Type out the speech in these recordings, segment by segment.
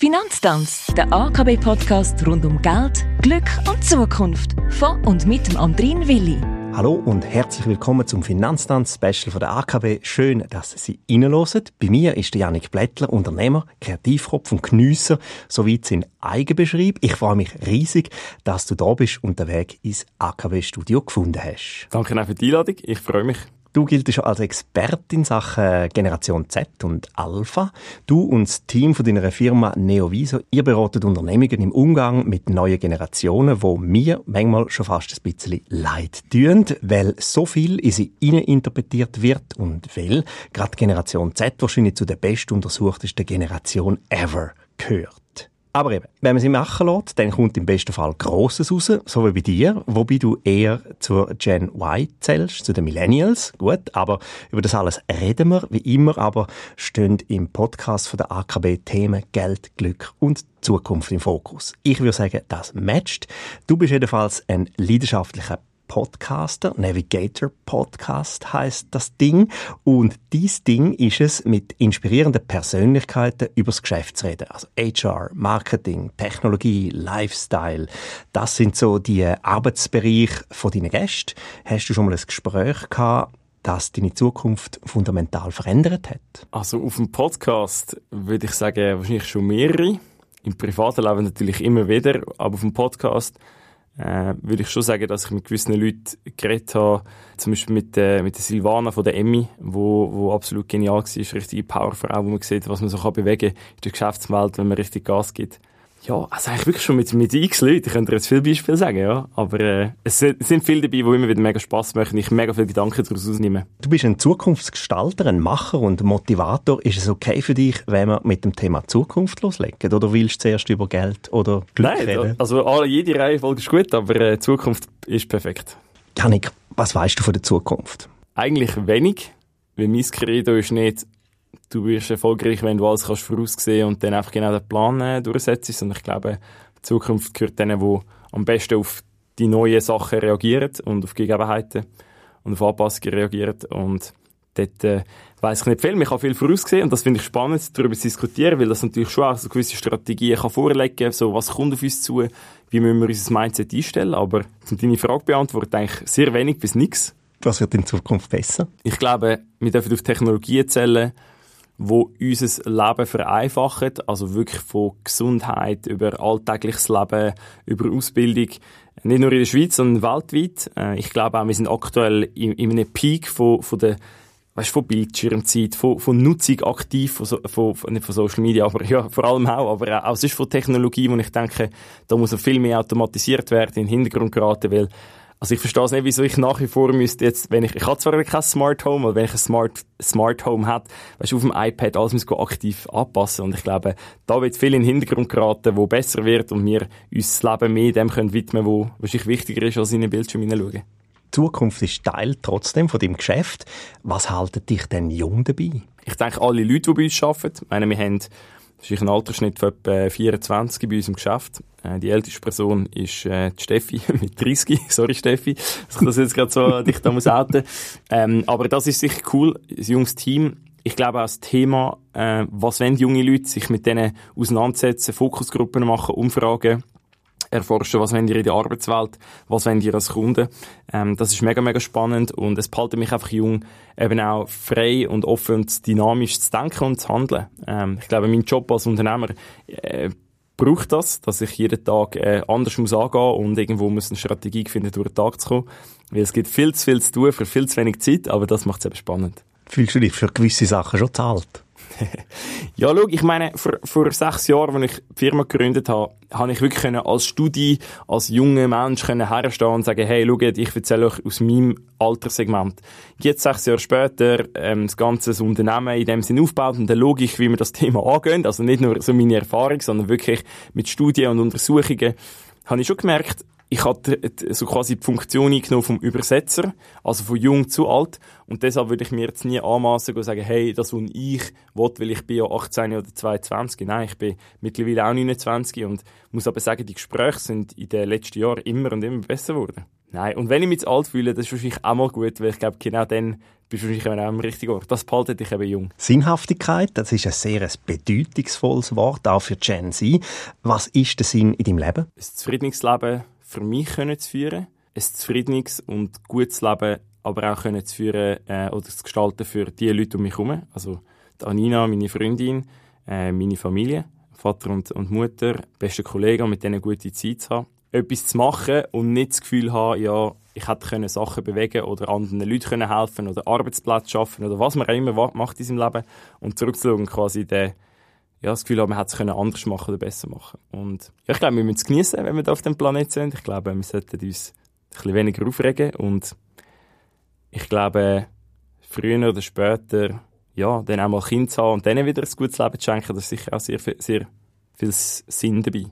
Finanztanz, der AKB-Podcast rund um Geld, Glück und Zukunft. Von und mit dem Andrin Willi. Hallo und herzlich willkommen zum Finanztanz-Special von der AKB. Schön, dass Sie reinhören. Bei mir ist der Janik Blättler, Unternehmer, Kreativkopf und Geniesser, soweit sein Eigenbeschrieb. Ich freue mich riesig, dass du da bist und den Weg ins AKB-Studio gefunden hast. Danke auch für die Einladung. Ich freue mich. Du giltest als Expertin in Sachen Generation Z und Alpha. Du und das Team von deiner Firma Neoviso, ihr beratet Unternehmungen im Umgang mit neuen Generationen, wo mir manchmal schon fast ein bisschen leid tun, weil so viel in sie interpretiert wird und weil gerade Generation Z wahrscheinlich zu der best untersuchtesten Generation ever gehört. Aber eben, wenn man sie machen lässt, dann kommt im besten Fall Grosses raus, so wie bei dir, wobei du eher zur Gen Y zählst, zu den Millennials. Gut, aber über das alles reden wir, wie immer, aber stehen im Podcast von der AKB Themen Geld, Glück und Zukunft im Fokus. Ich würde sagen, das matcht. Du bist jedenfalls ein leidenschaftlicher Podcaster. Navigator Podcast heißt das Ding. Und dies Ding ist es, mit inspirierenden Persönlichkeiten übers Geschäft zu reden. Also HR, Marketing, Technologie, Lifestyle. Das sind so die Arbeitsbereiche von deinen Gästen. Hast du schon mal ein Gespräch gehabt, das deine Zukunft fundamental verändert hat? Also auf dem Podcast würde ich sagen, wahrscheinlich schon mehrere. Im privaten Leben natürlich immer wieder, aber auf dem Podcast äh, würde ich schon sagen, dass ich mit gewissen Leuten geredet habe. Zum Beispiel mit, äh, mit der Silvana von der Emmy, wo, wo absolut genial war. Richtige Powerfrau, wo man sieht, was man so kann bewegen in der Geschäftswelt, wenn man richtig Gas gibt. Ja, also eigentlich wirklich schon mit, mit x Leuten. Ich könnte jetzt viele Beispiele sagen, ja. Aber äh, es sind viele dabei, die immer wieder mega Spass machen und ich mega viele Gedanken daraus ausnehme. Du bist ein Zukunftsgestalter, ein Macher und Motivator. Ist es okay für dich, wenn wir mit dem Thema Zukunft loslegen? Oder willst du zuerst über Geld oder Glück Nein, reden? also alle, jede Reihenfolge ist gut, aber äh, Zukunft ist perfekt. Janik, was weißt du von der Zukunft? Eigentlich wenig, weil mein Credo ist nicht, du wirst erfolgreich, wenn du alles kannst voraussehen und dann einfach genau den Plan äh, durchsetzt. Und ich glaube, die Zukunft gehört denen, die am besten auf die neuen Sachen reagieren und auf Gegebenheiten und auf Anpassungen reagieren. Und dort äh, weiss ich nicht viel. Ich habe viel voraussehen und das finde ich spannend, darüber zu diskutieren, weil das natürlich schon auch so gewisse Strategien kann vorlegen kann, so was kommt auf uns zu, wie müssen wir unser Mindset einstellen. Aber um deine Frage beantworten, eigentlich sehr wenig bis nichts. Was wird in Zukunft besser? Ich glaube, wir dürfen auf Technologien zählen, wo unser Leben vereinfachen, also wirklich von Gesundheit über alltägliches Leben, über Ausbildung, nicht nur in der Schweiz, sondern weltweit. Äh, ich glaube auch, wir sind aktuell in, in einem Peak von, von der weißt, von Bildschirmzeit, von, von Nutzung aktiv, von, von, nicht von Social Media, aber ja, vor allem auch, aber auch sonst von Technologie, wo ich denke, da muss noch viel mehr automatisiert werden, in den Hintergrund geraten, weil also ich verstehe es nicht, wieso ich nach wie vor müsste jetzt, wenn ich, ich habe zwar kein Smart Home, aber wenn ich ein Smart, Smart Home habe, weißt du, auf dem iPad alles muss aktiv anpassen und ich glaube, da wird viel in den Hintergrund geraten, wo besser wird und wir uns das Leben mehr dem können widmen, wo wahrscheinlich wichtiger ist, als in den Bildschirm hineinschauen. Die Zukunft ist Teil trotzdem von deinem Geschäft. Was haltet dich denn jung dabei? Ich denke, alle Leute, die bei uns arbeiten, meine, wir haben das ist ein Altersschnitt von etwa 24 bei uns im Geschäft. Äh, die älteste Person ist äh, die Steffi mit 30. Sorry Steffi, dass ich das jetzt gerade so dich da muss outen. Ähm, aber das ist sicher cool, ein junges Team. Ich glaube auch das Thema, äh, was wollen junge Leute sich mit denen auseinandersetzen, Fokusgruppen machen, Umfragen erforschen, was wollen ihr in der Arbeitswelt, was wollen ihr als Kunden. Ähm, das ist mega, mega spannend und es behalten mich einfach jung, eben auch frei und offen und dynamisch zu denken und zu handeln. Ähm, ich glaube, mein Job als Unternehmer äh, braucht das, dass ich jeden Tag äh, anders muss angehen und irgendwo muss eine Strategie finden, durch den Tag zu kommen. Weil es gibt viel zu viel zu tun für viel zu wenig Zeit, aber das macht es eben spannend. Fühlst du dich für gewisse Sachen schon zahlt? Ja, schau, ich meine, vor, vor sechs Jahren, als ich die Firma gegründet habe, habe ich wirklich können, als Studi, als junger Mensch können herstehen und sagen, hey, schaut, ich erzähle euch aus meinem Alterssegment. Jetzt, sechs Jahre später, ähm, das ganze Unternehmen in dem Sinn aufbaut und der Logik, wie wir das Thema angehen, also nicht nur so meine Erfahrung, sondern wirklich mit Studien und Untersuchungen, habe ich schon gemerkt, ich hatte so quasi die Funktion eingenommen vom Übersetzer, also von jung zu alt. Und deshalb würde ich mir jetzt nie anmaßen und sagen, hey, das, was ich will, weil ich bin ja 18 oder 22. Nein, ich bin mittlerweile auch 29 und muss aber sagen, die Gespräche sind in den letzten Jahren immer und immer besser geworden. Nein, und wenn ich mich zu alt fühle, das ist wahrscheinlich auch mal gut, weil ich glaube, genau dann bist du wahrscheinlich auch am richtigen Ort. Das behaltet dich eben jung. Sinnhaftigkeit, das ist ein sehr bedeutungsvolles Wort, auch für Gen Z. Was ist der Sinn in deinem Leben? Ein zufriedenes Leben für mich können zu führen, ein zufriedenes und gutes Leben aber auch können zu führen äh, oder zu gestalten für die Leute um mich herum. Also die Anina, meine Freundin, äh, meine Familie, Vater und, und Mutter, beste Kollegen, mit denen gute Zeit zu haben. Etwas zu machen und nicht das Gefühl haben, ja, ich hätte können Sachen bewegen oder anderen Leuten können helfen oder Arbeitsplätze schaffen oder was man auch immer macht in seinem Leben und zurückzuschauen quasi den ja, das Gefühl haben, man hätte es anders machen oder besser machen Und ja, ich glaube, wir müssen es genießen, wenn wir da auf dem Planeten sind. Ich glaube, wir sollten uns ein bisschen weniger aufregen und ich glaube, früher oder später, ja, dann auch mal Kind zu haben und denen wieder ein gutes Leben zu schenken, das ist sicher auch sehr, sehr viel Sinn dabei.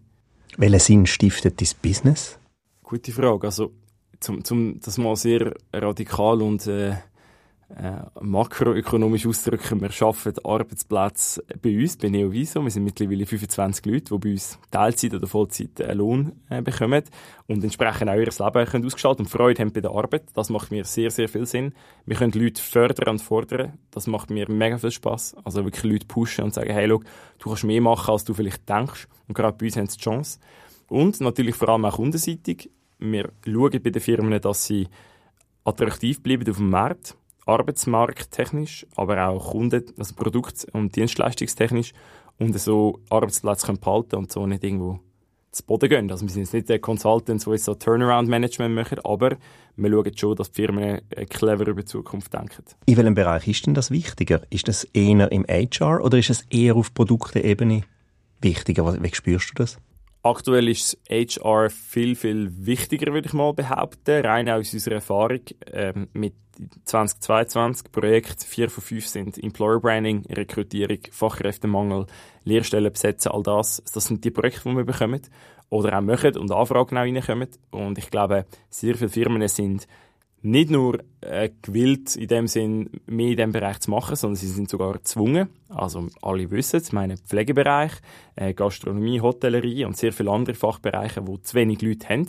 Welchen Sinn stiftet dein Business? Gute Frage. Also, zum, zum das mal sehr radikal und äh, äh, makroökonomisch ausdrücken, wir schaffen Arbeitsplätze bei uns, bei Neoviso. Wir sind mittlerweile 25 Leute, die bei uns Teilzeit oder Vollzeit einen Lohn äh, bekommen und entsprechend auch ihr Leben können ausgestalten und Freude haben bei der Arbeit. Das macht mir sehr, sehr viel Sinn. Wir können Leute fördern und fordern. Das macht mir mega viel Spaß. Also wirklich Leute pushen und sagen, hey, look, du kannst mehr machen, als du vielleicht denkst. Und gerade bei uns haben sie die Chance. Und natürlich vor allem auch kundenseitig. Wir schauen bei den Firmen, dass sie attraktiv bleiben auf dem Markt arbeitsmarkttechnisch, aber auch Kunden, also Produkt- und Dienstleistungstechnisch und so Arbeitsplätze können behalten und so nicht irgendwo zu Boden gehen. Also wir sind jetzt nicht der Consultants, die so Turnaround-Management machen, aber wir schauen schon, dass die Firmen clever über die Zukunft denken. In welchem Bereich ist denn das wichtiger? Ist das eher im HR oder ist es eher auf Produkteebene wichtiger? Wie spürst du das? Aktuell ist HR viel, viel wichtiger, würde ich mal behaupten. Rein aus unserer Erfahrung ähm, mit 2022 Projekt 4 von 5 sind Employer Branding, Rekrutierung, Fachkräftemangel, Lehrstellen besetzen, all das. Das sind die Projekte, die wir bekommen oder auch machen und Anfragen auch reinkommen. Und ich glaube, sehr viele Firmen sind nicht nur äh, gewillt, in dem Sinn mehr in diesem Bereich zu machen, sondern sie sind sogar gezwungen. Also alle wissen es, meine Pflegebereich, äh, Gastronomie, Hotellerie und sehr viele andere Fachbereiche, wo zu wenig Leute haben.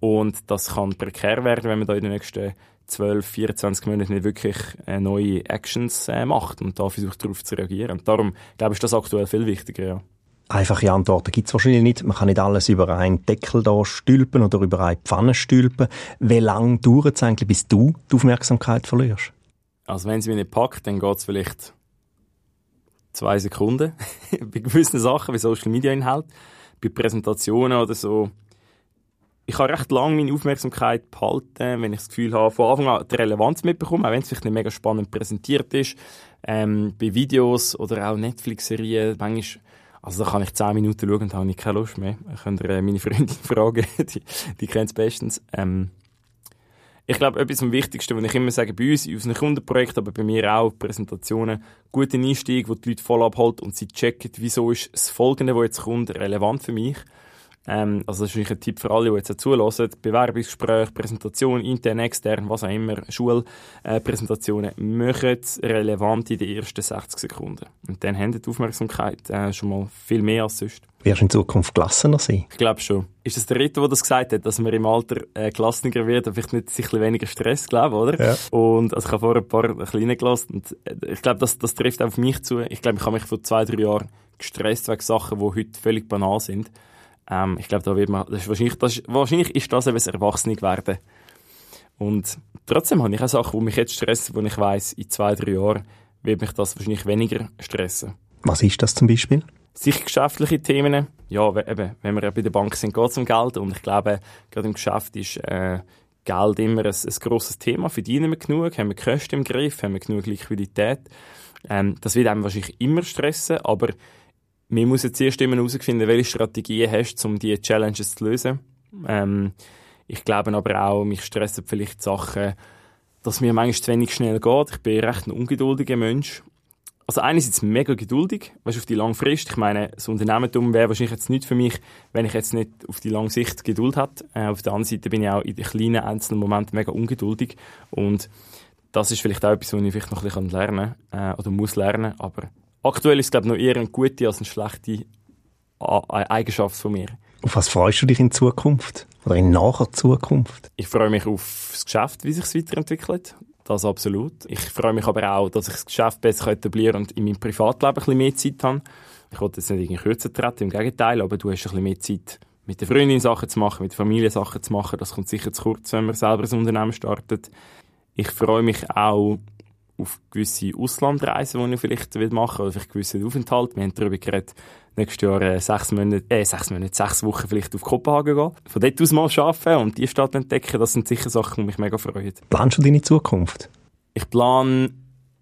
Und das kann prekär werden, wenn man da in den nächsten 12, 24 Monaten nicht wirklich äh, neue Actions äh, macht und da versucht darauf zu reagieren. Und darum, glaube ich, ist das aktuell viel wichtiger, ja. Einfache Antworten gibt es wahrscheinlich nicht. Man kann nicht alles über einen Deckel da stülpen oder über eine Pfanne stülpen. Wie lange dauert es eigentlich, bis du die Aufmerksamkeit verlierst? Also wenn sie mich nicht packt, dann geht es vielleicht zwei Sekunden. bei gewissen Sachen, wie Social Media Inhalt, bei Präsentationen oder so. Ich habe recht lange meine Aufmerksamkeit behalten, wenn ich das Gefühl habe, von Anfang an die Relevanz mitbekommen, auch wenn es vielleicht nicht mega spannend präsentiert ist. Ähm, bei Videos oder auch Netflix-Serien, manchmal also da kann ich 10 Minuten schauen und habe ich keine Lust mehr. Ich könnt ihr äh, meine Freundin fragen, die, die kennt es bestens. Ähm, ich glaube, etwas am Wichtigsten, was ich immer sage, bei uns, in unseren Kundenprojekten, aber bei mir auch, Präsentationen, guten Einstieg, wo die Leute voll abholt und sie checken, wieso ist das Folgende, was jetzt kommt, relevant für mich. Ähm, also das ist ein Tipp für alle, die jetzt zulassen. Bewerbungsgespräche, Präsentation, intern, extern, was auch immer, Schulpräsentationen, äh, machen relevant in den ersten 60 Sekunden. Und dann haben die Aufmerksamkeit äh, schon mal viel mehr als sonst. Wirst du in Zukunft gelassener sein? Ich glaube schon. Ist das der Ritter, der das gesagt hat, dass man im Alter äh, gelassener wird und vielleicht nicht sich weniger Stress, glaube oder? Ja. Und also ich habe vorher ein paar ein kleine gelassen und äh, ich glaube, das, das trifft auch auf mich zu. Ich glaube, ich habe mich vor zwei, drei Jahren gestresst wegen Sachen, die heute völlig banal sind. Ähm, ich glaube, da wird man, das ist wahrscheinlich, das ist, wahrscheinlich ist das eben das Erwachsene werden. Und trotzdem habe ich auch Sachen, die mich jetzt stressen, wo ich weiss, in zwei, drei Jahren wird mich das wahrscheinlich weniger stressen. Was ist das zum Beispiel? Sicher geschäftliche Themen. Ja, eben, wenn wir bei der Bank sind, geht es um Geld. Und ich glaube, gerade im Geschäft ist äh, Geld immer ein, ein grosses Thema. Verdienen wir genug? Haben wir Kosten im Griff? Haben wir genug Liquidität? Ähm, das wird einem wahrscheinlich immer stressen, aber wir müssen jetzt erst immer herausfinden, welche Strategien hast du, um diese Challenges zu lösen. Ähm, ich glaube aber auch, mich stressen vielleicht Sachen, dass mir manchmal zu wenig schnell geht. Ich bin recht ein ungeduldiger Mensch. also einerseits mega geduldig, weißt auf die lange Frist. Ich meine, das Unternehmertum wäre wahrscheinlich jetzt nicht für mich, wenn ich jetzt nicht auf die lange Sicht Geduld hätte. Äh, auf der anderen Seite bin ich auch in den kleinen einzelnen Momenten mega ungeduldig und das ist vielleicht auch etwas, was ich vielleicht noch ein bisschen lernen kann, äh, oder muss lernen, aber aktuell ist es, glaube ich, noch eher eine gute als eine schlechte Eigenschaft von mir. Auf was freust du dich in Zukunft? Oder in naher Zukunft? Ich freue mich auf das Geschäft, wie sich es weiterentwickelt. Das absolut. Ich freue mich aber auch, dass ich das Geschäft besser etablieren und in meinem Privatleben ein bisschen mehr Zeit habe. Ich wollte jetzt nicht irgendwie kürzer treten, im Gegenteil, aber du hast ein bisschen mehr Zeit, mit der Freundin Sachen zu machen, mit der Familie Sachen zu machen. Das kommt sicher zu kurz, wenn man selber ein Unternehmen startet. Ich freue mich auch auf gewisse Auslandreisen, die ich vielleicht machen will, oder vielleicht gewisse Aufenthalte. Wir haben darüber geredet, nächstes Jahr äh, sechs Monate, äh, sechs Monate, sechs Wochen vielleicht auf Kopenhagen gehen. Von dort aus mal arbeiten und die Stadt entdecken, das sind sicher Sachen, die mich mega freuen. Planst du deine Zukunft? Ich plane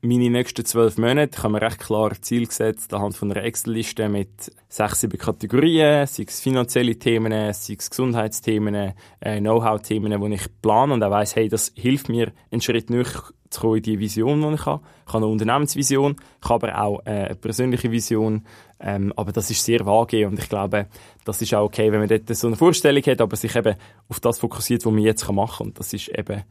meine nächsten zwölf Monate. Ich habe mir recht klar Ziel gesetzt, anhand von einer Excel-Liste mit sechs, sieben Kategorien, sei es finanzielle Themen, sei es Gesundheitsthemen, äh, Know-how-Themen, wo ich plane und auch weiss, hey, das hilft mir, einen Schritt näher zu kommen in die Vision, die ich habe. Ich habe eine Unternehmensvision, ich habe aber auch äh, eine persönliche Vision, ähm, aber das ist sehr vage und ich glaube, das ist auch okay, wenn man dort so eine Vorstellung hat, aber sich eben auf das fokussiert, was man jetzt machen kann und das ist eben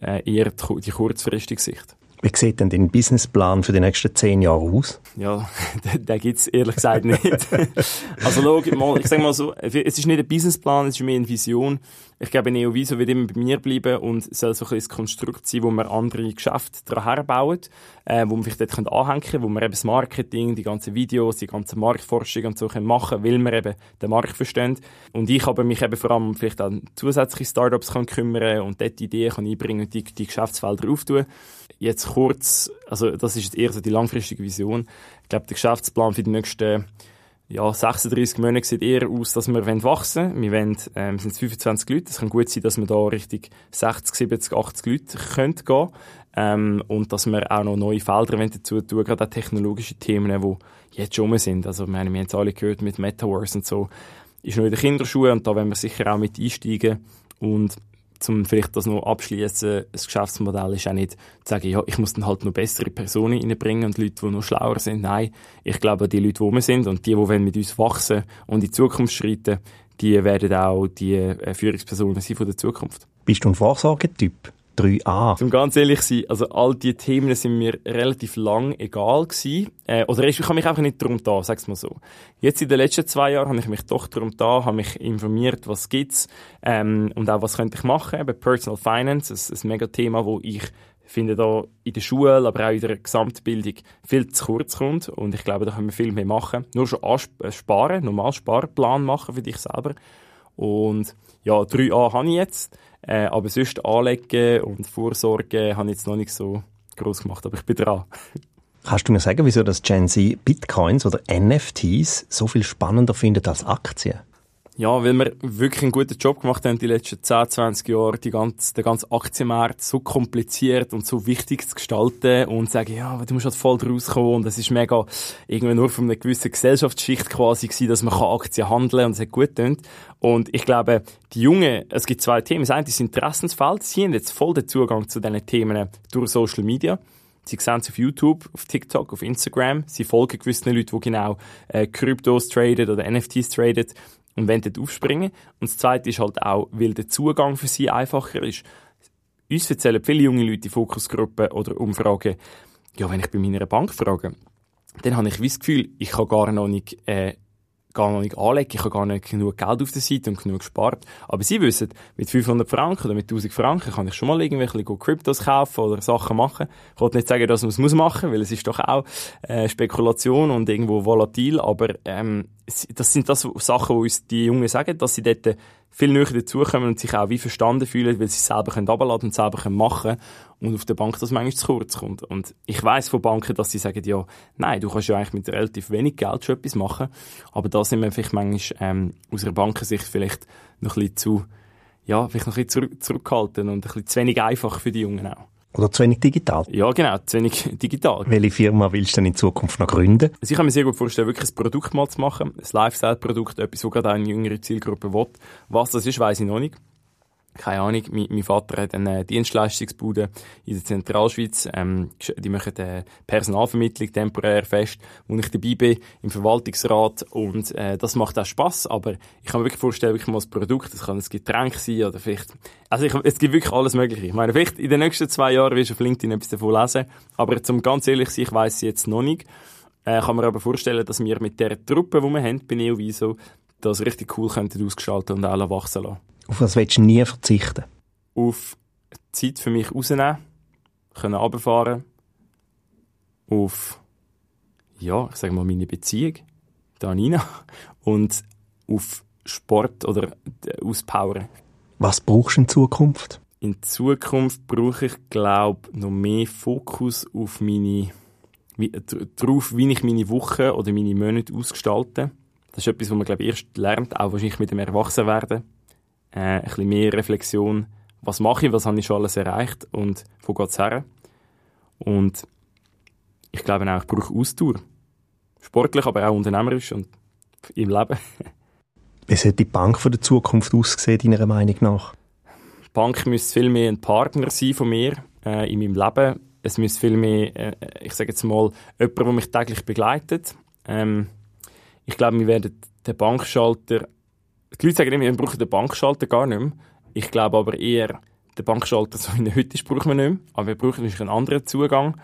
äh, eher die kurzfristige Sicht. Wie sieht denn dein Businessplan für die nächsten zehn Jahre aus? Ja, den, den gibt es ehrlich gesagt nicht. also schau, mal, ich sage mal so, es ist nicht ein Businessplan, es ist mehr eine Vision. Ich glaube, Neoviso wird immer bei mir bleiben und soll so ein das Konstrukt sein, wo wir andere Geschäfte daran herbauen, äh, wo man vielleicht dort anhängen können, wo wir eben das Marketing, die ganzen Videos, die ganze Marktforschung und so können machen weil wir eben den Markt verstehen. Und ich habe mich eben vor allem vielleicht an zusätzliche Startups kann kümmern und dort Ideen kann einbringen und die, die Geschäftsfelder auftun. Jetzt kurz, also das ist eher so die langfristige Vision. Ich glaube, der Geschäftsplan für die nächsten ja, 36 Monate sieht eher aus, dass wir wachsen wollen. Wir wollen, ähm, sind 25 Leute. Es kann gut sein, dass wir da richtig 60, 70, 80 Leute können gehen ähm, und dass wir auch noch neue Felder dazu tun, gerade auch technologische Themen, die jetzt schon sind. Also, ich meine, wir haben es alle gehört mit Metaverse und so. Ist noch in den Kinderschuhen und da wollen wir sicher auch mit einsteigen. Und zum vielleicht das noch abschließen, das Geschäftsmodell ist auch nicht zu sagen, ja, ich muss dann halt noch bessere Personen reinbringen und Leute, die noch schlauer sind. Nein, ich glaube, die Leute, die wir sind und die, die mit uns wachsen und in die Zukunft schreiten, die werden auch die äh, Führungspersonen sein von der Zukunft. Bist du ein Vorsorgetyp? 3a. Zum ganz ehrlich sein, also all die Themen sind mir relativ lang egal gewesen. Äh, oder ich habe mich einfach nicht darum da, sag's mal so. Jetzt in den letzten zwei Jahren habe ich mich doch darum da, habe mich informiert, was gibt's ähm, und auch was könnte ich machen. Eben Personal Finance, ein, ein mega Thema, wo ich finde da in der Schule, aber auch in der Gesamtbildung viel zu kurz kommt und ich glaube, da können wir viel mehr machen. Nur schon äh, sparen, normal Sparplan machen für dich selber und ja, 3a habe ich jetzt. Äh, aber sonst Anlegen und Vorsorge habe ich jetzt noch nicht so groß gemacht, aber ich bin dran. Kannst du mir sagen, wieso das Gen Z Bitcoins oder NFTs so viel spannender findet als Aktien? Ja, weil wir wirklich einen guten Job gemacht haben die letzten 10, 20 Jahre, die ganze, den ganzen Aktienmarkt so kompliziert und so wichtig zu gestalten und sagen, ja, du musst halt voll rauskommen und es ist mega irgendwie nur von einer gewissen Gesellschaftsschicht quasi gewesen, dass man Aktien handeln kann und es hat gut tönt. Und ich glaube, die Jungen, es gibt zwei Themen. Das eine ist Interessensfeld. Sie haben jetzt voll den Zugang zu diesen Themen durch Social Media. Sie sehen es auf YouTube, auf TikTok, auf Instagram. Sie folgen gewissen Leuten, die genau äh, Kryptos traden oder NFTs traden und wollen dort aufspringen. Und das Zweite ist halt auch, weil der Zugang für sie einfacher ist. Uns erzählen viele junge Leute in Fokusgruppen oder Umfragen, ja, wenn ich bei meiner Bank frage, dann habe ich das Gefühl, ich kann gar noch nicht äh, gar noch nicht anlegen, ich habe gar nicht genug Geld auf der Seite und genug gespart. Aber sie wissen, mit 500 Franken oder mit 1000 Franken kann ich schon mal irgendwelche Kryptos kaufen oder Sachen machen. Ich wollte nicht sagen, dass man es muss machen, weil es ist doch auch äh, Spekulation und irgendwo volatil, aber ähm, das sind das Sachen, die uns die Jungen sagen, dass sie dort viel näher dazukommen und sich auch wie verstanden fühlen, weil sie es selber können runterladen und selber können machen und auf der Bank das manchmal zu kurz kommt. Und ich weiß von Banken, dass sie sagen, ja, nein, du kannst ja eigentlich mit relativ wenig Geld schon etwas machen, aber da sind wir vielleicht manchmal ähm, aus einer Bankensicht vielleicht noch ein bisschen zu, ja, vielleicht noch ein bisschen zurück, zurückhalten und ein bisschen zu wenig einfach für die Jungen auch. Oder zu wenig digital? Ja, genau, zu wenig digital. Welche Firma willst du denn in Zukunft noch gründen? Also ich kann mir sehr gut vorstellen, wirklich ein Produkt mal zu machen, ein Lifestyle-Produkt, etwas, wo gerade eine jüngere Zielgruppe will. Was das ist, weiß ich noch nicht. Keine Ahnung, mein, mein Vater hat eine Dienstleistungsbude in der Zentralschweiz, ähm, die machen eine Personalvermittlung temporär fest, wo ich dabei bin im Verwaltungsrat und äh, das macht auch Spaß, aber ich kann mir wirklich vorstellen, wirklich mal das Produkt, das kann ein Getränk sein oder vielleicht, also ich, es gibt wirklich alles mögliche. Ich meine, vielleicht in den nächsten zwei Jahren wirst du auf LinkedIn etwas davon lesen, aber zum ganz ehrlich sein, ich weiss jetzt noch nicht. Äh, kann mir aber vorstellen, dass wir mit der Truppe, die wir haben, bei Neoviso, das richtig cool könnten ausgestalten und auch wachsen lassen. Auf was willst du nie verzichten? Auf Zeit für mich rausnehmen, können runterfahren, auf, ja, ich sage mal, meine Beziehung, da Nina, und auf Sport oder auspowern. Was brauchst du in Zukunft? In Zukunft brauche ich, glaube noch mehr Fokus auf meine, wie, darauf, wie ich meine Woche oder meine Monate ausgestalte. Das ist etwas, was man, glaube ich, erst lernt, auch wahrscheinlich mit dem Erwachsenwerden äh, ein bisschen mehr Reflexion, was mache ich, was habe ich schon alles erreicht und wo geht es her. Und ich glaube auch, ich brauche Ausdauer. Sportlich, aber auch unternehmerisch und im Leben. Wie sollte die Bank von der Zukunft aussehen, deiner Meinung nach? Die Bank müsste viel mehr ein Partner sein von mir äh, in meinem Leben. Es müsste viel mehr, äh, ich sage jetzt mal, jemand, der mich täglich begleitet. Ähm, ich glaube, wir werden den Bankschalter die Leute sagen immer, wir brauchen den Bankschalter gar nicht mehr. Ich glaube aber eher, den Bankschalter, so wie er heute ist, brauchen wir nicht mehr. Aber wir brauchen natürlich einen anderen Zugang.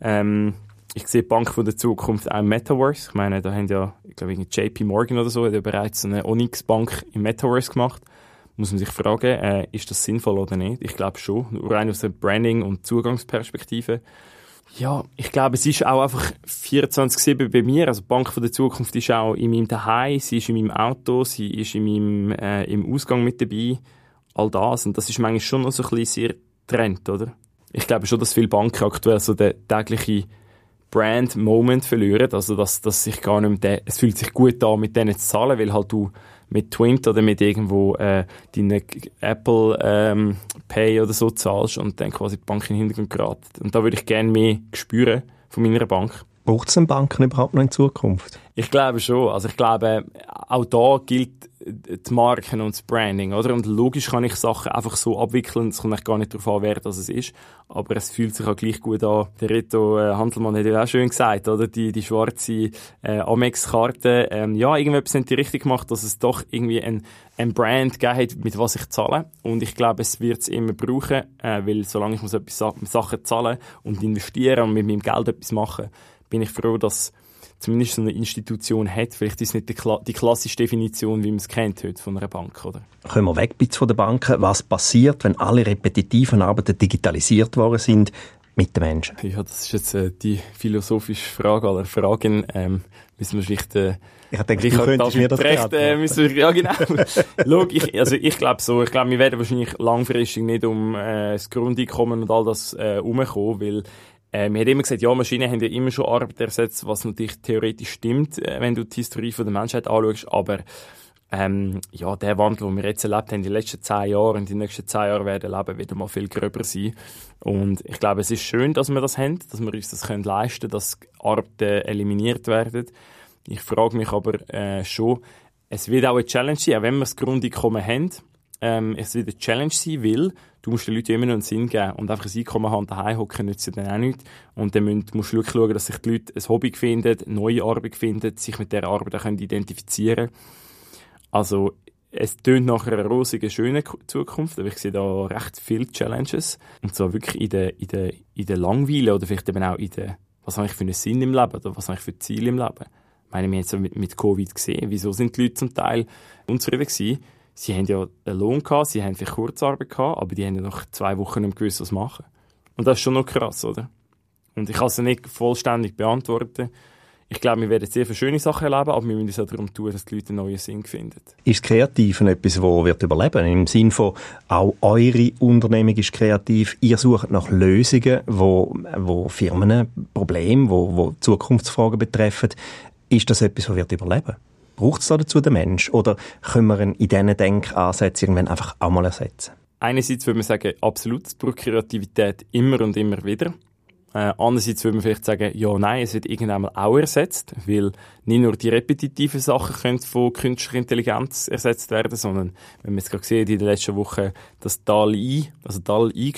Ähm, ich sehe die Bank von der Zukunft auch im Metaverse. Ich meine, da haben ja, ich glaube, JP Morgan oder so, hat ja bereits eine Onyx-Bank im Metaverse gemacht. Muss man sich fragen, äh, ist das sinnvoll oder nicht? Ich glaube schon, rein aus der Branding- und Zugangsperspektive. Ja, ich glaube, es ist auch einfach 24-7 bei mir. Also die Bank von der Zukunft ist auch in meinem Daheim, sie ist in meinem Auto, sie ist in meinem, äh, im Ausgang mit dabei. All das. Und das ist manchmal schon noch so ein bisschen sehr Trend, oder? Ich glaube schon, dass viele Banken aktuell so den täglichen Brand-Moment verlieren. Also, dass, dass sich gar nicht mehr, es fühlt sich gut an, mit denen zu zahlen, weil halt du mit Twint oder mit irgendwo äh, deine Apple ähm, Pay oder so zahlst und dann quasi die Bank in den Hintergrund geraten. Und da würde ich gerne mehr spüren von meiner Bank. Braucht es denn Banken überhaupt noch in Zukunft? Ich glaube schon. Also ich glaube, auch da gilt die Marken und das Branding, oder? Und logisch kann ich Sachen einfach so abwickeln, es kommt gar nicht darauf an, wer das ist, aber es fühlt sich auch gleich gut an. Der Reto äh, Handelmann hat ja auch schön gesagt, oder? Die, die schwarze äh, Amex-Karte, ähm, ja, irgendetwas haben die richtig gemacht, dass es doch irgendwie ein, ein Brand gegeben hat, mit was ich zahle. Und ich glaube, es wird es immer brauchen, äh, weil solange ich muss etwas Sachen zahlen und investieren und mit meinem Geld etwas machen, bin ich froh, dass zumindest so eine Institution hat. Vielleicht ist es nicht die, Kla die klassische Definition, wie man es kennt heute von einer Bank, oder? Kommen wir weg von der Banken. Was passiert, wenn alle repetitiven Arbeiten digitalisiert worden sind? mit den Menschen? Ja, das ist jetzt äh, die philosophische Frage aller Fragen. Ähm, müssen wir vielleicht... Äh, ich denke, du könntest mir das recht, äh, müssen wir, Ja, genau. Schau, ich, also ich glaube so, ich glaube, wir werden wahrscheinlich langfristig nicht um äh, das Grundeinkommen und all das äh, umkommen, weil äh, wir haben immer gesagt, ja, Maschinen haben ja immer schon Arbeit ersetzt, was natürlich theoretisch stimmt, äh, wenn du die Historie von der Menschheit anschaust, aber ähm, ja, der Wandel, den wir jetzt erlebt haben, den letzten zehn Jahren und die nächsten zehn Jahre werden leben, wieder mal viel gröber sein. Und ich glaube, es ist schön, dass wir das haben, dass wir uns das können leisten können, dass Arbeiten eliminiert werden. Ich frage mich aber äh, schon, es wird auch eine Challenge sein, auch wenn wir das Grundeinkommen haben, ähm, es wird eine Challenge sein, weil du musst den Leuten immer noch einen Sinn geben und einfach ein Einkommen haben, daheim hocken nützt dann auch nichts. Und dann musst du wirklich schauen, dass sich die Leute ein Hobby finden, neue Arbeit finden, sich mit dieser Arbeit können identifizieren Also, es tönt nach einer rosigen, schönen Zukunft, aber ich sehe da recht viele Challenges. Und zwar wirklich in der, in der, in der Langweile oder vielleicht eben auch in der, was habe ich für einen Sinn im Leben oder was habe ich für Ziele im Leben. Ich meine, wir haben es mit, mit Covid gesehen. Wieso sind die Leute zum Teil unzufrieden gewesen? Sie haben ja einen Lohn gehabt, sie haben vielleicht Kurzarbeit gehabt, aber die haben ja nach zwei Wochen nicht gewusst, was machen. Und das ist schon noch krass, oder? Und ich kann es nicht vollständig beantworten. Ich glaube, wir werden sehr viele schöne Sachen erleben, aber wir müssen es auch darum tun, dass die Leute einen neuen Sinn finden. Ist kreativ etwas, das wird überleben? Im Sinne von, auch eure Unternehmung ist kreativ. Ihr sucht nach Lösungen, wo, wo Firmen Probleme, wo, wo Zukunftsfragen betreffen. Ist das etwas, das wird überleben? Braucht es dazu den Mensch? Oder können wir ihn in diesen Denkansätzen irgendwann einfach auch mal ersetzen? Einerseits würde man sagen, absolut, es braucht Kreativität immer und immer wieder. Äh, andererseits würde man vielleicht sagen, ja, nein, es wird irgendwann auch ersetzt, weil nicht nur die repetitiven Sachen können von künstlicher Intelligenz ersetzt werden, sondern, wenn wir jetzt gerade gesehen in den letzten Wochen, das DAL-I, also DAL-I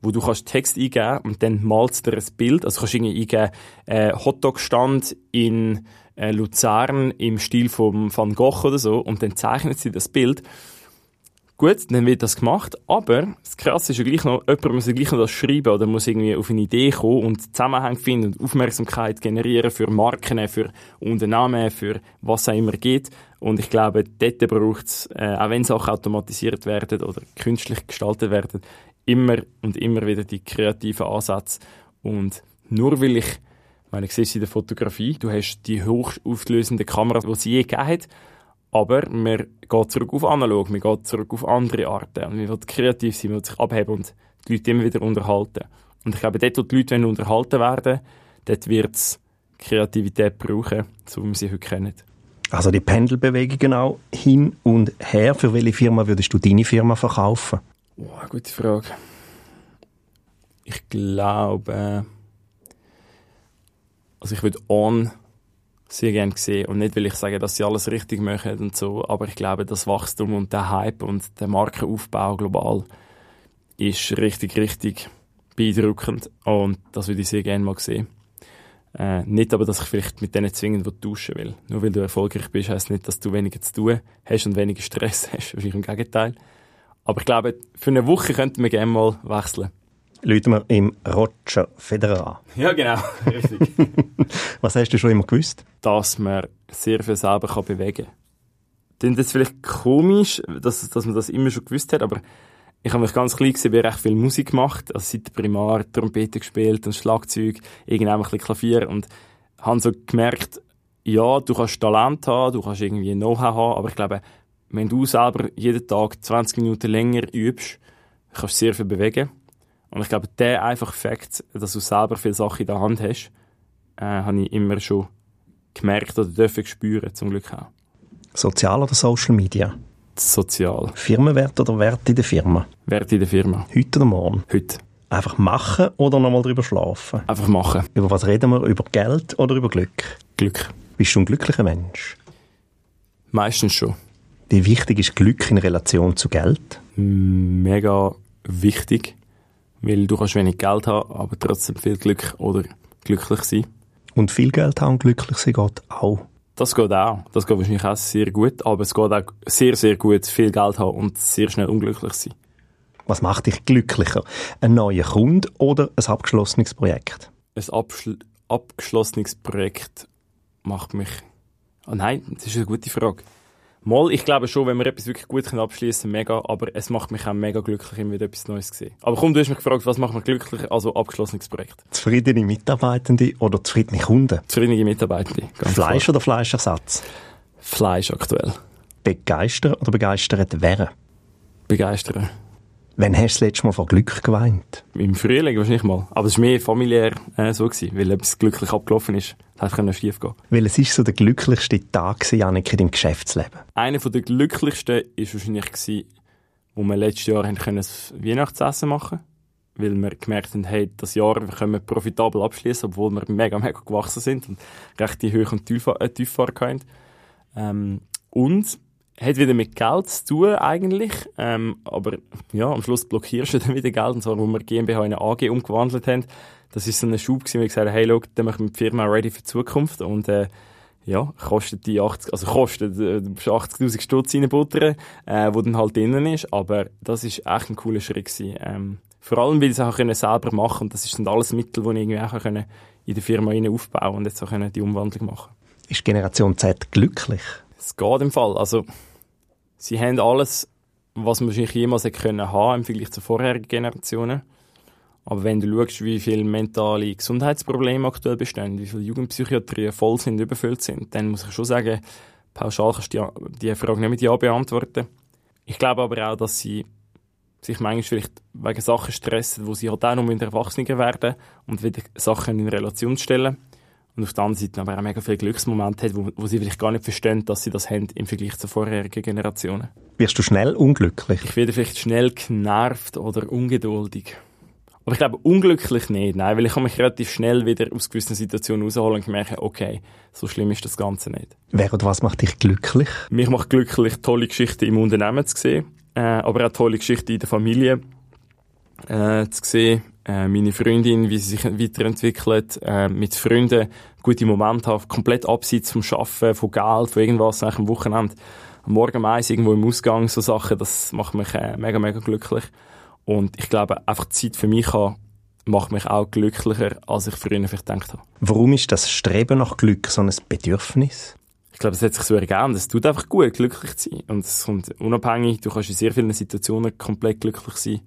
wo du kannst Text eingeben und dann malst du dir ein Bild, also kannst du irgendwie eingeben, äh, Hotdog-Stand in äh, Luzern im Stil von Van Gogh oder so und dann zeichnet sie das Bild Gut, dann wird das gemacht, aber das Krasse ist ja gleich noch, jemand muss ja gleich noch das schreiben oder muss irgendwie auf eine Idee kommen und Zusammenhang finden und Aufmerksamkeit generieren für Marken, für Unternehmen, für was auch immer geht. Und ich glaube, dort braucht es, äh, auch wenn Sachen automatisiert werden oder künstlich gestaltet werden, immer und immer wieder die kreativen Ansätze. Und nur weil ich, meine, ich sehe es in der Fotografie, du hast die hochauflösende Kamera, die sie je gegeben hat, aber man geht zurück auf analog, man geht zurück auf andere Arten. Und man will kreativ sein, man will sich abheben und die Leute immer wieder unterhalten. Und ich glaube, dort, wo die Leute unterhalten werden, dort wird es Kreativität brauchen, so wie wir sie heute kennen. Also die Pendelbewegungen auch hin und her. Für welche Firma würdest du deine Firma verkaufen? Oh, gute Frage. Ich glaube, also ich würde On sehr gerne gesehen. Und nicht, weil ich sage, dass sie alles richtig machen und so, aber ich glaube, das Wachstum und der Hype und der Markenaufbau global ist richtig, richtig beeindruckend. Und das würde ich sehr gerne mal sehen. Äh, nicht aber, dass ich vielleicht mit denen zwingend tauschen will. Nur weil du erfolgreich bist, heisst nicht, dass du weniger zu tun hast und weniger Stress hast. Wahrscheinlich im Gegenteil. Aber ich glaube, für eine Woche könnten wir gerne mal wechseln. Leuten wir im Roger Federer. Ja, genau. Richtig. Was hast du schon immer gewusst? Dass man sehr viel selber kann bewegen kann. Klingt jetzt vielleicht komisch, dass, dass man das immer schon gewusst hat, aber ich habe mich ganz klein gesehen, ich recht viel Musik gemacht, also seit der Primar Trompete gespielt und Schlagzeug, irgendwann ein bisschen Klavier und habe so gemerkt, ja, du kannst Talent haben, du kannst irgendwie Know-how haben, aber ich glaube, wenn du selber jeden Tag 20 Minuten länger übst, kannst du sehr viel bewegen. Und ich glaube, der einfache Fakt, dass du selber viele Sachen in der Hand hast, äh, habe ich immer schon gemerkt oder dürfen spüren, zum Glück auch. Sozial oder Social Media? Sozial. Firmenwert oder Wert in der Firma? Wert in der Firma. Heute oder morgen? Heute. Einfach machen oder nochmal drüber schlafen? Einfach machen. Über was reden wir? Über Geld oder über Glück? Glück. Bist du ein glücklicher Mensch? Meistens schon. Wie wichtig ist Glück in Relation zu Geld? Mega wichtig weil du kannst wenig Geld haben, aber trotzdem viel Glück oder glücklich sein. Und viel Geld haben und glücklich sein geht auch. Das geht auch. Das geht wahrscheinlich auch sehr gut, aber es geht auch sehr, sehr gut, viel Geld haben und sehr schnell unglücklich sein. Was macht dich glücklicher? Ein neuer Kunde oder ein abgeschlossenes Projekt? Ein Abschl abgeschlossenes Projekt macht mich... Oh nein, das ist eine gute Frage. Mal, ich glaube schon, wenn wir etwas wirklich gut abschließen mega, aber es macht mich auch mega glücklich, immer wieder etwas Neues zu sehen. Aber komm, du hast mich gefragt, was macht mich glücklich, also abgeschlossenes Projekt. Zufriedene Mitarbeitende oder zufriedene Kunden? Zufriedene Mitarbeitende, ganz Fleisch klar. oder Fleischersatz? Fleisch aktuell. Begeistern oder begeistert werden? Begeistern. Wann hast du das letzte Mal von Glück geweint? Im Frühling wahrscheinlich mal. Aber es war mehr familiär äh, so, gewesen, weil etwas glücklich abgelaufen ist. Das hätte schief gehen Welches war so der glücklichste Tag, Janik, in deinem Geschäftsleben? Einer der glücklichsten war wahrscheinlich, gewesen, wo wir letztes Jahr haben können das Weihnachtsessen machen weil wir gemerkt haben, hey, das Jahr wir können profitabel abschließen, obwohl wir mega, mega gewachsen sind und recht die Höhe- und Tieffahrt hatten. Ähm, und hat wieder mit Geld zu tun eigentlich, ähm, aber ja, am Schluss blockierst du dann wieder Geld, und zwar, wo wir GmbH in eine AG umgewandelt haben. Das ist so ein Schub gewesen, wo wir gesagt haben, hey, schau, dann machen wir die Firma ready für die Zukunft und äh, ja, kostet die 80, also kostet, äh, 80'000 Stutz reinbuttern, äh, wo dann halt drinnen ist, aber das ist echt ein cooler Schritt gewesen. Ähm, vor allem, weil ich es auch können selber machen und das ist dann alles Mittel, die ich irgendwie auch können in der Firma aufbauen und jetzt auch können die Umwandlung machen. Ist Generation Z glücklich? Es geht im Fall, also Sie haben alles, was man wahrscheinlich jemals hätte können haben im Vergleich zu vorherigen Generationen. Aber wenn du schaust, wie viele mentale Gesundheitsprobleme aktuell bestehen, wie viele Jugendpsychiatrien voll sind, überfüllt sind, dann muss ich schon sagen, pauschal kannst du die, die Frage nicht mit Ja beantworten. Ich glaube aber auch, dass sie sich manchmal vielleicht wegen Sachen stressen, wo sie halt auch noch mit Erwachsenen werden und wieder Sachen in Relation stellen und auf der anderen Seite aber auch mega viele Glücksmomente hat, wo, wo sie vielleicht gar nicht verstehen, dass sie das haben im Vergleich zu vorherigen Generationen. Wirst du schnell unglücklich? Ich werde vielleicht schnell genervt oder ungeduldig. Aber ich glaube, unglücklich nicht, nein, weil ich kann mich relativ schnell wieder aus gewissen Situationen rausholen und merke, okay, so schlimm ist das Ganze nicht. Wer oder was macht dich glücklich? Mich macht glücklich, tolle Geschichten im Unternehmen zu sehen, äh, aber auch tolle Geschichten in der Familie äh, zu sehen, äh, meine Freundin, wie sie sich weiterentwickelt, äh, mit Freunden gute Momente haben, komplett abseits vom Schaffen, von Geld, von irgendwas, eigentlich am Wochenende, am Morgen um eins irgendwo im Ausgang, so Sachen, das macht mich äh, mega, mega glücklich. Und ich glaube, einfach Zeit für mich haben, macht mich auch glücklicher, als ich früher vielleicht gedacht habe. Warum ist das Streben nach Glück so ein Bedürfnis? Ich glaube, es hat sich so ergeben. Es tut einfach gut, glücklich zu sein. Und es kommt unabhängig. Du kannst in sehr vielen Situationen komplett glücklich sein,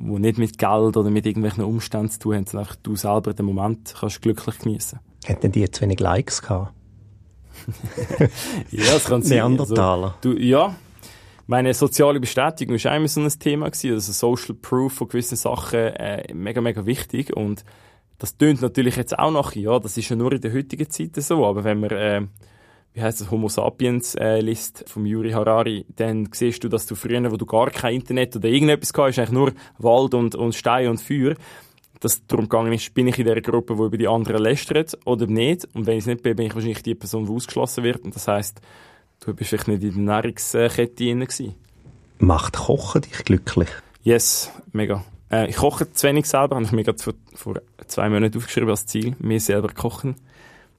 wo nicht mit Geld oder mit irgendwelchen Umständen zu tun haben, sondern einfach du selber den Moment kannst glücklich genießen. Hätten die zu wenig Likes gehabt? ja, das kann sein. Neandertaler. Also, du, ja, meine soziale Bestätigung ist immer so ein Thema gewesen, also Social Proof von gewissen Sachen äh, mega, mega wichtig und das tönt natürlich jetzt auch nach, ja, das ist ja nur in der heutigen Zeit so, aber wenn man, äh, wie heißt das, Homo Sapiens äh, liest vom Yuri Harari, dann siehst du, dass du früher, wo du gar kein Internet oder irgendetwas gehabt hast, eigentlich nur Wald und, und Stein und Feuer, dass darum gegangen ist, bin ich in der Gruppe, wo über die anderen lästert oder nicht. Und wenn ich es nicht bin, bin ich wahrscheinlich die Person, die ausgeschlossen wird. Und das heisst, du bist vielleicht nicht in der Nahrungskette drin gewesen. Macht Kochen dich glücklich? Yes, mega. Äh, ich koche zu wenig selber, habe ich mir gerade vor, vor zwei Monaten aufgeschrieben als Ziel, mir selber kochen.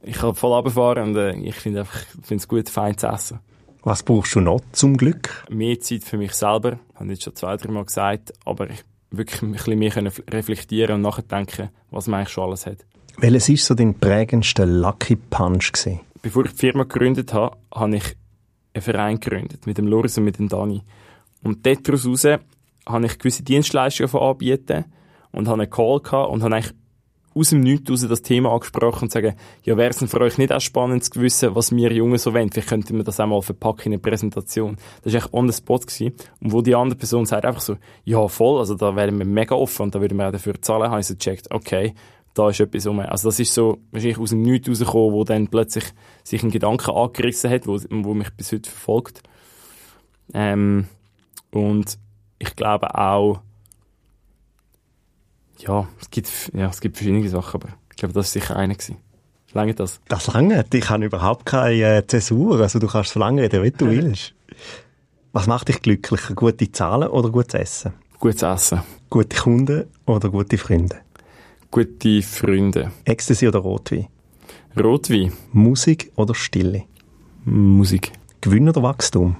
Ich kann voll runterfahren und äh, ich finde es gut, fein zu essen. Was brauchst du noch zum Glück? Mehr Zeit für mich selber, habe ich jetzt schon zwei, drei Mal gesagt, aber ich wirklich ein bisschen mehr können reflektieren und nachdenken, was man eigentlich schon alles hat. Welches ist so dein prägendster Lucky Punch gewesen? Bevor ich die Firma gegründet habe, habe ich einen Verein gegründet, mit dem Loris und mit dem Dani. Und daraus heraus habe ich gewisse Dienstleistungen anbieten und habe einen Call gehabt und habe eigentlich aus dem Nichts das Thema angesprochen und sagen, ja, wäre es für euch nicht auch spannend zu wissen, was wir Jungen so wollen? Vielleicht könnten wir das auch mal verpacken in eine Präsentation. Das war echt on the spot gewesen. Und wo die andere Person sagt einfach so, ja, voll, also da wären wir mega offen und da würden wir auch dafür zahlen, habe ich gecheckt, okay, da ist etwas um. Also das ist so wahrscheinlich aus dem Nichts rausgekommen, wo dann plötzlich sich ein Gedanke angerissen hat, wo, wo mich bis heute verfolgt. Ähm, und ich glaube auch, ja, es gibt, ja, es gibt verschiedene Sachen, aber ich glaube, das war sicher eine gewesen. Lange das? Das lange? Ich habe überhaupt keine äh, Zäsur. Also du kannst so lange reden, wie du willst. Was macht dich glücklicher? Gute Zahlen oder gutes Essen? Gutes Essen. Gute Kunden oder gute Freunde? Gute Freunde. Ecstasy oder Rotwein? Rotwein. Musik oder Stille? Musik. Gewinn oder Wachstum?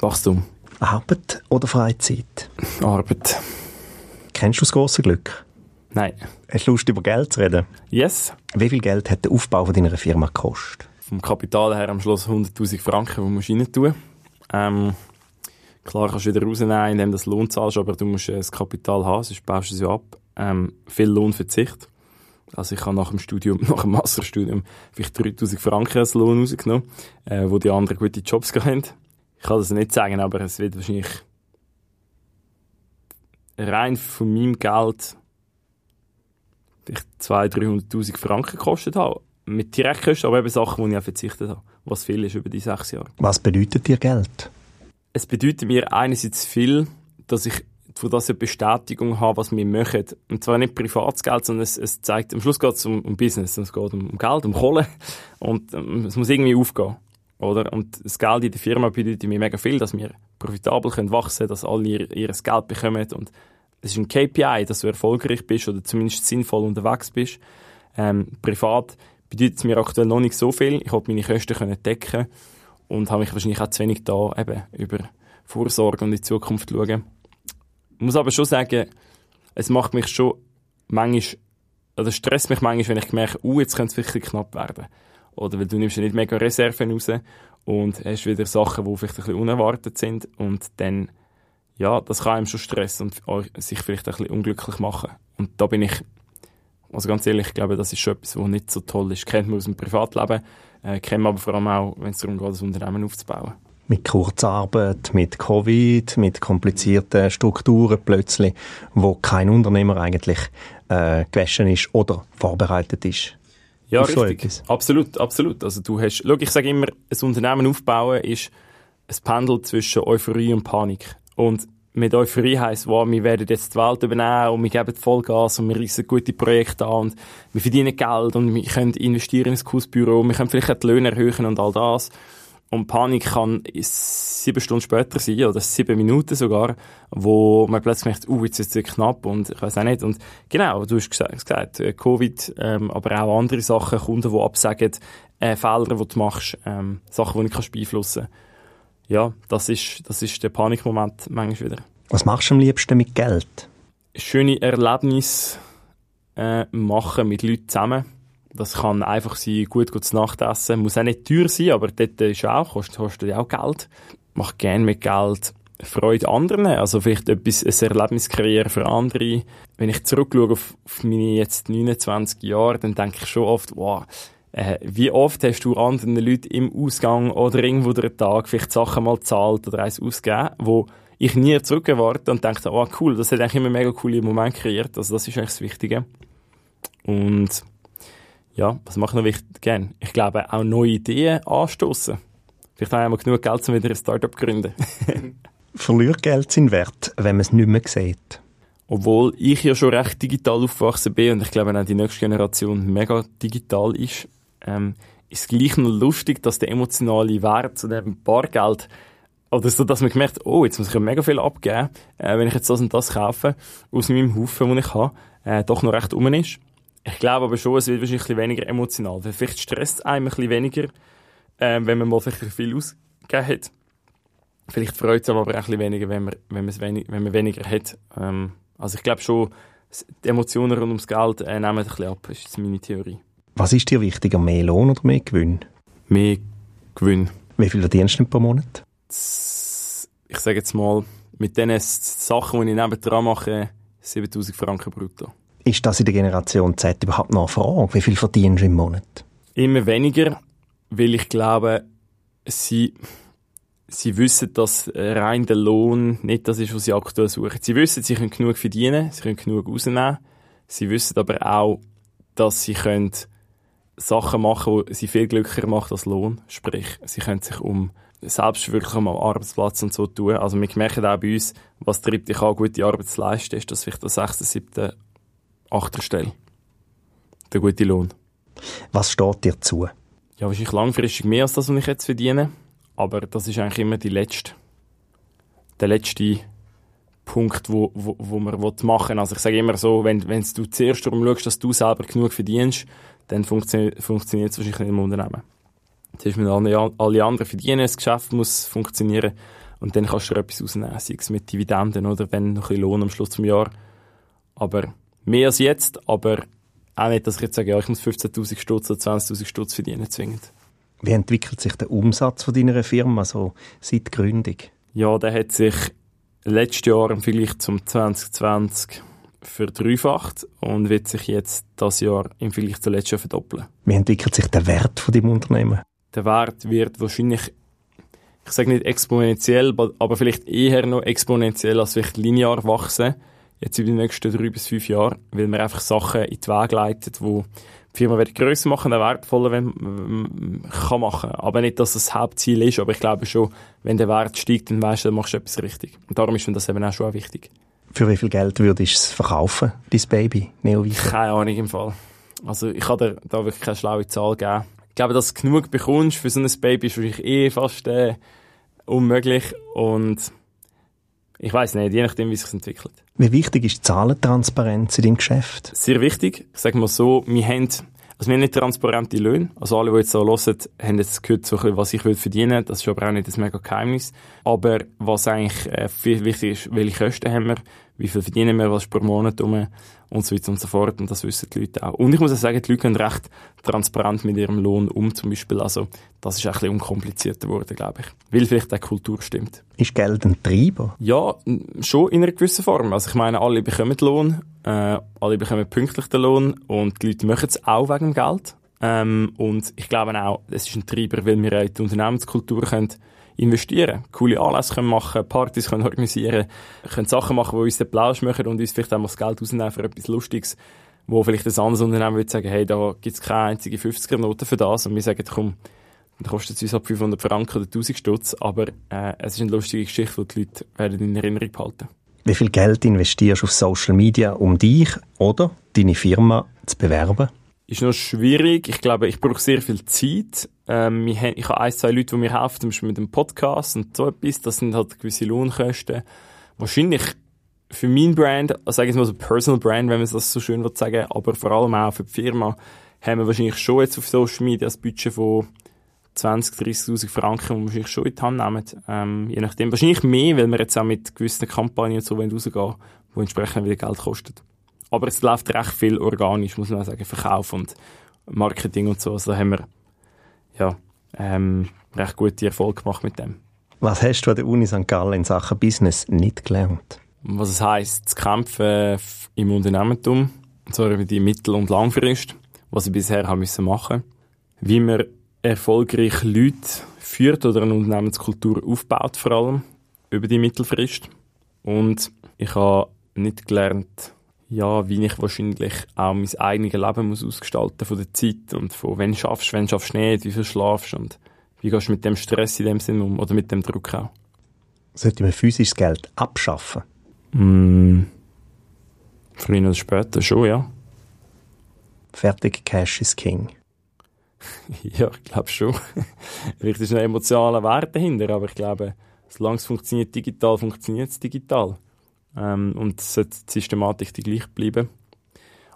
Wachstum. Arbeit oder Freizeit? Arbeit. Kennst du das große Glück? Nein. Hast du Lust, über Geld zu reden? Yes. Wie viel Geld hat der Aufbau von deiner Firma gekostet? Vom Kapital her am Schluss 100'000 Franken, die musst du rein tun. Ähm, klar kannst du wieder rausnehmen, indem du das Lohn zahlst, aber du musst äh, das Kapital haben, sonst baust du es ja ab. Ähm, viel Lohnverzicht. Also ich habe nach dem Studium, nach dem Masterstudium vielleicht 3000 Franken als Lohn rausgenommen, äh, wo die anderen gute Jobs haben. Ich kann das nicht sagen, aber es wird wahrscheinlich rein von meinem Geld 200.000, 300.000 Franken gekostet haben. Mit Direktkosten, aber eben Sachen, die ich auch verzichtet habe. Was viel ist über die sechs Jahre. Was bedeutet dir Geld? Es bedeutet mir einerseits viel, dass ich von das eine Bestätigung habe, was wir machen. Und zwar nicht privates Geld, sondern es, es zeigt, am Schluss geht es um, um Business, es geht um, um Geld, um Kohle. Und ähm, es muss irgendwie aufgehen. Oder? Und das Geld in der Firma bedeutet mir mega viel, dass wir profitabel können wachsen, dass alle ihr, ihr Geld bekommen und es ist ein KPI, dass du erfolgreich bist oder zumindest sinnvoll unterwegs bist. Ähm, privat bedeutet es mir aktuell noch nicht so viel. Ich habe meine Kosten können decken und habe mich wahrscheinlich auch zu wenig da eben über Vorsorge und in die Zukunft schauen. Ich muss aber schon sagen, es macht mich schon manchmal, oder stresst mich manchmal, wenn ich merke, uh, jetzt könnte es wirklich knapp werden. Oder weil du nimmst ja nicht mega Reserven raus und hast wieder Sachen, die vielleicht ein bisschen unerwartet sind und dann, ja, das kann einem schon stressen und sich vielleicht ein bisschen unglücklich machen. Und da bin ich, also ganz ehrlich, ich glaube, das ist schon etwas, was nicht so toll ist. Kennt man aus dem Privatleben, äh, kennt man aber vor allem auch, wenn es darum geht, das Unternehmen aufzubauen. Mit Kurzarbeit, mit Covid, mit komplizierten Strukturen plötzlich, wo kein Unternehmer eigentlich äh, gewaschen ist oder vorbereitet ist. Ja, ist richtig. Absolut, absolut. Also du hast, schau, ich sage immer, ein Unternehmen aufbauen ist ein Pendel zwischen Euphorie und Panik. Und mit Euphorie heisst, wow, wir werden jetzt die Welt übernehmen und wir geben Vollgas und wir reissen gute Projekte an und wir verdienen Geld und wir können investieren ins Kursbüro, wir können vielleicht auch die Löhne erhöhen und all das. Und Panik kann sieben Stunden später sein, oder sieben Minuten sogar, wo man plötzlich merkt, uh, jetzt ist es knapp und ich weiß auch nicht. Und genau, du hast gesagt, äh, Covid, ähm, aber auch andere Sachen, Kunden, die absagen, äh, Fehler, die du machst, ähm, Sachen, die ich beeinflussen kann. Ja, das ist, das ist der Panikmoment manchmal wieder. Was machst du am liebsten mit Geld? Schöne Erlebnisse äh, machen mit Leuten zusammen das kann einfach sein, gut, zu Nacht essen. Muss auch nicht teuer sein, aber dort ist auch, kostet, kostet auch Geld. Mach gerne mit Geld Freude anderen. Also vielleicht etwas, ein Erlebnis kreieren für andere. Wenn ich zurückschaue auf, auf meine jetzt 29 Jahre, dann denke ich schon oft, wow, äh, wie oft hast du anderen Leuten im Ausgang oder irgendwo durch Tag vielleicht Sachen mal zahlt oder eins ausgegeben, wo ich nie zurückgewarte und dachte, oh cool, das hat eigentlich immer mega coole Momente kreiert. Also das ist eigentlich das Wichtige. Und ja, was mache ich noch wichtig, gern? Ich glaube, auch neue Ideen anstoßen. Vielleicht haben wir genug Geld, um wieder ein Startup zu gründen. Verliert Geld seinen Wert, wenn man es nicht mehr sieht? Obwohl ich ja schon recht digital aufgewachsen bin und ich glaube auch die nächste Generation mega digital ist, ähm, ist es gleich noch lustig, dass der emotionale Wert zu dem Bargeld oder so, dass man gemerkt, oh, jetzt muss ich ja mega viel abgeben, äh, wenn ich jetzt das und das kaufe, aus meinem Haufen, den ich habe, äh, doch noch recht um ist. Ich glaube aber schon, es wird wahrscheinlich ein bisschen weniger emotional. Vielleicht stresst es einem ein bisschen weniger, ähm, wenn man mal vielleicht viel ausgegeben hat. Vielleicht freut es einem aber auch ein bisschen weniger, wenn man, wenn wenig, wenn man weniger hat. Ähm, also ich glaube schon, die Emotionen rund ums Geld äh, nehmen ein bisschen ab. Das ist meine Theorie. Was ist dir wichtiger, mehr Lohn oder mehr Gewinn? Mehr Gewinn. Wie viel verdienst du pro Monat? Ich sage jetzt mal, mit den Sachen, die ich nebenan mache, 7000 Franken brutto. Ist das in der Generation Z überhaupt noch eine Frage? Wie viel verdienst du im Monat? Immer weniger, weil ich glaube, sie, sie wissen, dass rein der Lohn nicht das ist, was sie aktuell suchen. Sie wissen, sie können genug verdienen, sie können genug rausnehmen. Sie wissen aber auch, dass sie können Sachen machen, die sie viel glücklicher machen als Lohn. Sprich, sie können sich um Selbstverwirklichung am Arbeitsplatz und so tun. Also wir merken auch bei uns, was treibt dich an, gute Arbeit zu leisten, ist, dass vielleicht der 6., 7., achter Stelle. Der gute Lohn. Was steht dir zu? Ja, wahrscheinlich langfristig mehr als das, was ich jetzt verdiene. Aber das ist eigentlich immer die letzte, der letzte Punkt, wo, wo, wo man machen will. Also ich sage immer so, wenn, wenn du zuerst darum schaust, dass du selber genug verdienst, dann funktio funktioniert es wahrscheinlich nicht im Unternehmen. Zuerst müssen alle, alle anderen verdienen, das Geschäft muss funktionieren und dann kannst du etwas rausnehmen, sei es mit Dividenden oder wenn noch ein Lohn am Schluss des Jahres. Aber Mehr als jetzt, aber auch nicht, dass ich jetzt sage, ja, ich muss 15.000 Stutz oder 20.000 Stutz verdienen, zwingend. Wie entwickelt sich der Umsatz von deiner Firma so seit Gründung? Ja, der hat sich letztes Jahr im Vergleich zum 2020 verdreifacht und wird sich jetzt das Jahr im Vergleich zum letzten Jahr verdoppeln. Wie entwickelt sich der Wert von dem Unternehmen? Der Wert wird wahrscheinlich, ich sage nicht exponentiell, aber vielleicht eher noch exponentiell als vielleicht linear wachsen jetzt über die nächsten drei bis fünf Jahre, weil man einfach Sachen in die Wege leitet, wo die Firma wird grösser machen, der wertvoller wenn, kann machen. Aber nicht, dass das, das Hauptziel ist, aber ich glaube schon, wenn der Wert steigt, dann weißt du, dann machst du etwas richtig. Und darum ist mir das eben auch schon wichtig. Für wie viel Geld würdest du es verkaufen, dein Baby, Neovita? Keine Ahnung im Fall. Also ich kann dir da wirklich keine schlaue Zahl geben. Ich glaube, dass du genug bekommst für so ein Baby ist wahrscheinlich eh fast äh, unmöglich und ich weiß nicht, je nachdem, wie es sich entwickelt. Wie wichtig ist Zahlentransparenz in deinem Geschäft? Sehr wichtig. Ich sage mal so, wir haben, also wir haben nicht transparente Löhne. Also alle, die jetzt so hören, haben jetzt gehört, so was ich will verdienen. Das ist aber auch nicht das mega Geheimnis. Aber was eigentlich äh, viel wichtig ist, welche Kosten haben wir, wie viel verdienen wir, was ist pro Monat um und so weiter und so fort. Und das wissen die Leute auch. Und ich muss auch sagen, die Leute gehen recht transparent mit ihrem Lohn um, zum Beispiel. Also, das ist ein bisschen unkomplizierter geworden, glaube ich. Weil vielleicht die Kultur stimmt. Ist Geld ein Treiber? Ja, schon in einer gewissen Form. Also, ich meine, alle bekommen Lohn, äh, alle bekommen pünktlich den Lohn und die Leute machen es auch wegen dem Geld. Ähm, und ich glaube auch, es ist ein Treiber, weil wir in die Unternehmenskultur können investieren, coole Anlässe können machen, Partys können organisieren, können Sachen machen, die uns den Plausch machen und uns vielleicht auch mal das Geld rausnehmen für etwas Lustiges, wo vielleicht ein anderes Unternehmen würde sagen, hey, da gibt es keine einzige 50er-Note für das und wir sagen, komm, Dann kostet es uns ab 500 Franken oder 1000 Stutz, aber äh, es ist eine lustige Geschichte, die die Leute werden in Erinnerung behalten. Wie viel Geld investierst du auf Social Media, um dich oder deine Firma zu bewerben? Ist noch schwierig. Ich glaube, ich brauche sehr viel Zeit. Ähm, ich habe ein, zwei Leute, die mir helfen, zum Beispiel mit dem Podcast und so etwas. Das sind halt gewisse Lohnkosten. Wahrscheinlich für mein Brand, also sage ich mal so Personal Brand, wenn man das so schön sagen aber vor allem auch für die Firma, haben wir wahrscheinlich schon jetzt auf Social Media ein Budget von 20, 30'000 Franken, die wir wahrscheinlich schon in die Hand nehmen. Ähm, je nachdem. Wahrscheinlich mehr, weil wir jetzt auch mit gewissen Kampagnen so rausgehen die entsprechend wieder Geld kosten. Aber es läuft recht viel organisch, muss man sagen. Verkauf und Marketing und so. Also da haben wir, ja, ähm, recht gute Erfolg gemacht mit dem. Was hast du an der Uni St. Gallen in Sachen Business nicht gelernt? Was es heisst, zu kämpfen im Unternehmertum. Und zwar über die Mittel- und Langfrist. Was ich bisher haben müssen machen. Wie man erfolgreich Leute führt oder eine Unternehmenskultur aufbaut vor allem über die Mittelfrist. Und ich habe nicht gelernt, ja, wie ich wahrscheinlich auch mein eigenes Leben muss ausgestalten von der Zeit und von wenn schaffst, wenn schaffst du nicht, wie viel schlafst und wie gehst du mit dem Stress in dem Sinn um oder mit dem Druck auch. Sollte man physisches Geld abschaffen? Mm, früher oder später schon, ja. Fertig, Cash is King. ja, ich glaube schon. Vielleicht ist ein emotionaler Wert dahinter, aber ich glaube, solange es funktioniert digital, funktioniert es digital. Ähm, und es sollte die Systematik die gleich bleiben.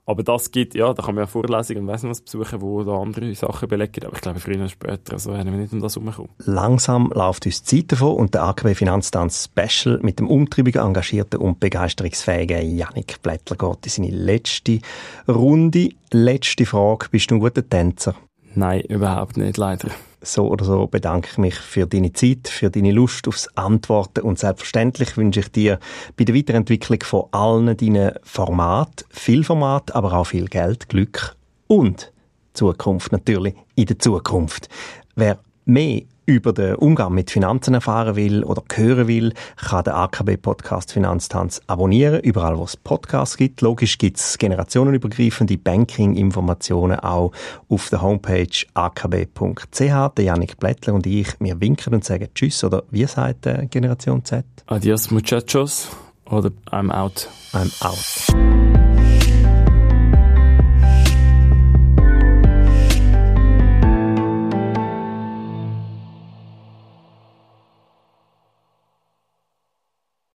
Aber das gibt, ja, da kann man ja Vorlesungen und weiss nicht was besuchen, wo da andere Sachen belegen. Aber ich glaube, früher oder später, also werden wir nicht um das herumkommen. Langsam läuft uns die Zeit davon und der AKB Finanztanz Special mit dem umtriebigen, engagierten und begeisterungsfähigen Janik Blättler geht in seine letzte Runde. Letzte Frage. Bist du ein guter Tänzer? Nein, überhaupt nicht, leider. So oder so bedanke ich mich für deine Zeit, für deine Lust aufs Antworten und selbstverständlich wünsche ich dir bei der Weiterentwicklung von allen deinen Formaten viel Format, aber auch viel Geld, Glück und Zukunft natürlich in der Zukunft. Wer mehr über den Umgang mit Finanzen erfahren will oder hören will, kann den AKB-Podcast Finanztanz abonnieren, überall wo es Podcasts gibt. Logisch gibt es generationenübergreifende Banking-Informationen auch auf der Homepage akb.ch. Der Janik Blättler und ich, wir winken und sagen Tschüss oder wie sagt äh, Generation Z? Adios muchachos oder I'm out. I'm out.